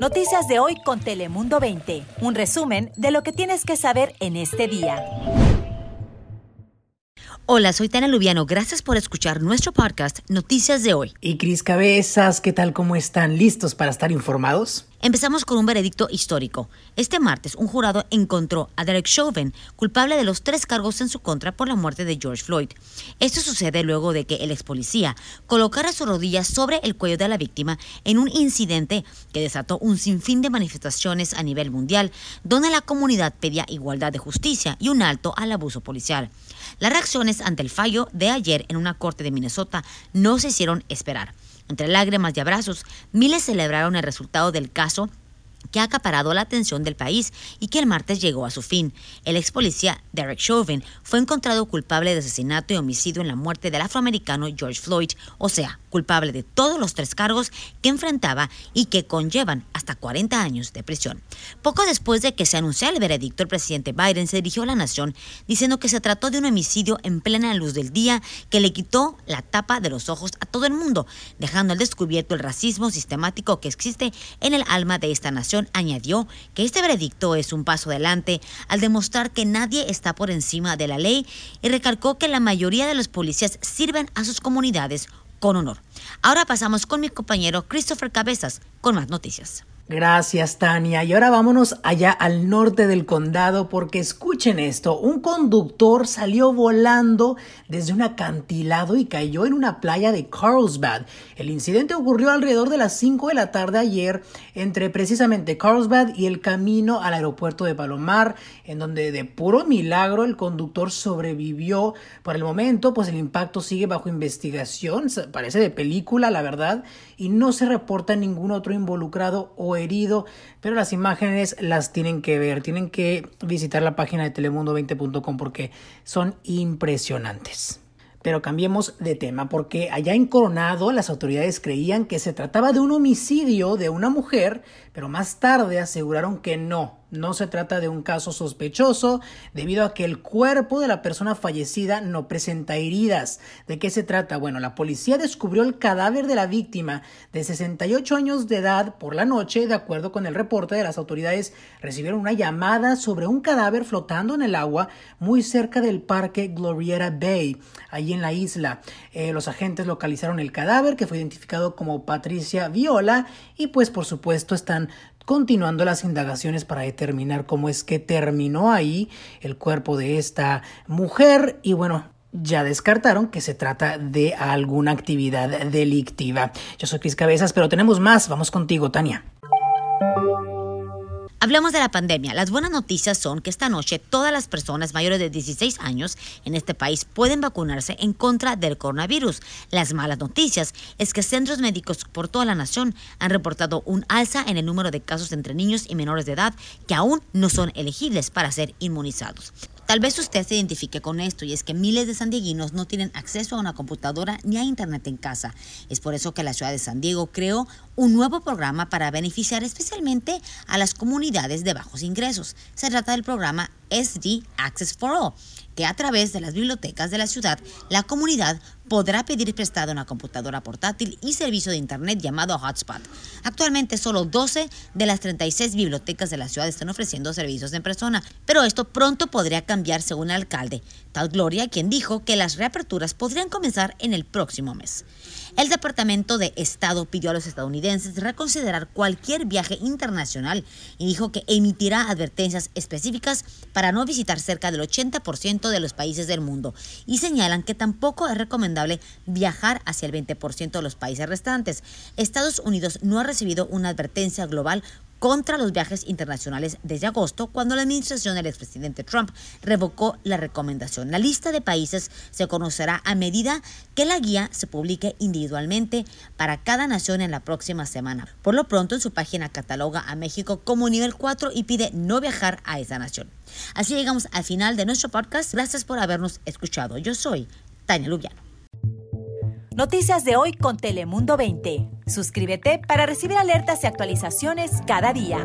Noticias de hoy con Telemundo 20. Un resumen de lo que tienes que saber en este día. Hola, soy Tana Lubiano. Gracias por escuchar nuestro podcast Noticias de hoy. Y Cris Cabezas, ¿qué tal? ¿Cómo están? ¿Listos para estar informados? Empezamos con un veredicto histórico. Este martes, un jurado encontró a Derek Chauvin culpable de los tres cargos en su contra por la muerte de George Floyd. Esto sucede luego de que el ex policía colocara su rodilla sobre el cuello de la víctima en un incidente que desató un sinfín de manifestaciones a nivel mundial, donde la comunidad pedía igualdad de justicia y un alto al abuso policial. Las reacciones ante el fallo de ayer en una corte de Minnesota no se hicieron esperar. Entre lágrimas y abrazos, miles celebraron el resultado del caso que ha acaparado la atención del país y que el martes llegó a su fin. El ex policía Derek Chauvin fue encontrado culpable de asesinato y homicidio en la muerte del afroamericano George Floyd, o sea, culpable de todos los tres cargos que enfrentaba y que conllevan hasta 40 años de prisión. Poco después de que se anunció el veredicto, el presidente Biden se dirigió a la nación diciendo que se trató de un homicidio en plena luz del día que le quitó la tapa de los ojos a todo el mundo, dejando al descubierto el racismo sistemático que existe en el alma de esta nación añadió que este veredicto es un paso adelante al demostrar que nadie está por encima de la ley y recalcó que la mayoría de los policías sirven a sus comunidades con honor. Ahora pasamos con mi compañero Christopher Cabezas con más noticias. Gracias, Tania. Y ahora vámonos allá al norte del condado porque escuchen esto. Un conductor salió volando desde un acantilado y cayó en una playa de Carlsbad. El incidente ocurrió alrededor de las 5 de la tarde ayer entre precisamente Carlsbad y el camino al aeropuerto de Palomar, en donde de puro milagro el conductor sobrevivió. Por el momento, pues el impacto sigue bajo investigación. Parece de película, la verdad, y no se reporta ningún otro involucrado o herido, pero las imágenes las tienen que ver, tienen que visitar la página de telemundo20.com porque son impresionantes. Pero cambiemos de tema, porque allá en Coronado las autoridades creían que se trataba de un homicidio de una mujer, pero más tarde aseguraron que no, no se trata de un caso sospechoso debido a que el cuerpo de la persona fallecida no presenta heridas. ¿De qué se trata? Bueno, la policía descubrió el cadáver de la víctima de 68 años de edad por la noche. De acuerdo con el reporte de las autoridades, recibieron una llamada sobre un cadáver flotando en el agua muy cerca del parque Glorieta Bay, allí en la isla. Eh, los agentes localizaron el cadáver que fue identificado como Patricia Viola y pues por supuesto están continuando las indagaciones para determinar cómo es que terminó ahí el cuerpo de esta mujer y bueno, ya descartaron que se trata de alguna actividad delictiva. Yo soy Cris Cabezas, pero tenemos más. Vamos contigo, Tania. Hablamos de la pandemia. Las buenas noticias son que esta noche todas las personas mayores de 16 años en este país pueden vacunarse en contra del coronavirus. Las malas noticias es que centros médicos por toda la nación han reportado un alza en el número de casos entre niños y menores de edad que aún no son elegibles para ser inmunizados. Tal vez usted se identifique con esto y es que miles de sandieguinos no tienen acceso a una computadora ni a internet en casa. Es por eso que la ciudad de San Diego creó un nuevo programa para beneficiar especialmente a las comunidades de bajos ingresos. Se trata del programa SD Access for All que a través de las bibliotecas de la ciudad, la comunidad podrá pedir prestada una computadora portátil y servicio de Internet llamado Hotspot. Actualmente solo 12 de las 36 bibliotecas de la ciudad están ofreciendo servicios en persona, pero esto pronto podría cambiar según el alcalde, tal Gloria, quien dijo que las reaperturas podrían comenzar en el próximo mes. El Departamento de Estado pidió a los estadounidenses reconsiderar cualquier viaje internacional y dijo que emitirá advertencias específicas para no visitar cerca del 80% de los países del mundo y señalan que tampoco es recomendable viajar hacia el 20% de los países restantes. Estados Unidos no ha recibido una advertencia global contra los viajes internacionales desde agosto, cuando la administración del expresidente Trump revocó la recomendación. La lista de países se conocerá a medida que la guía se publique individualmente para cada nación en la próxima semana. Por lo pronto, en su página cataloga a México como nivel 4 y pide no viajar a esa nación. Así llegamos al final de nuestro podcast. Gracias por habernos escuchado. Yo soy Tania Lubiano. Noticias de hoy con Telemundo 20. Suscríbete para recibir alertas y actualizaciones cada día.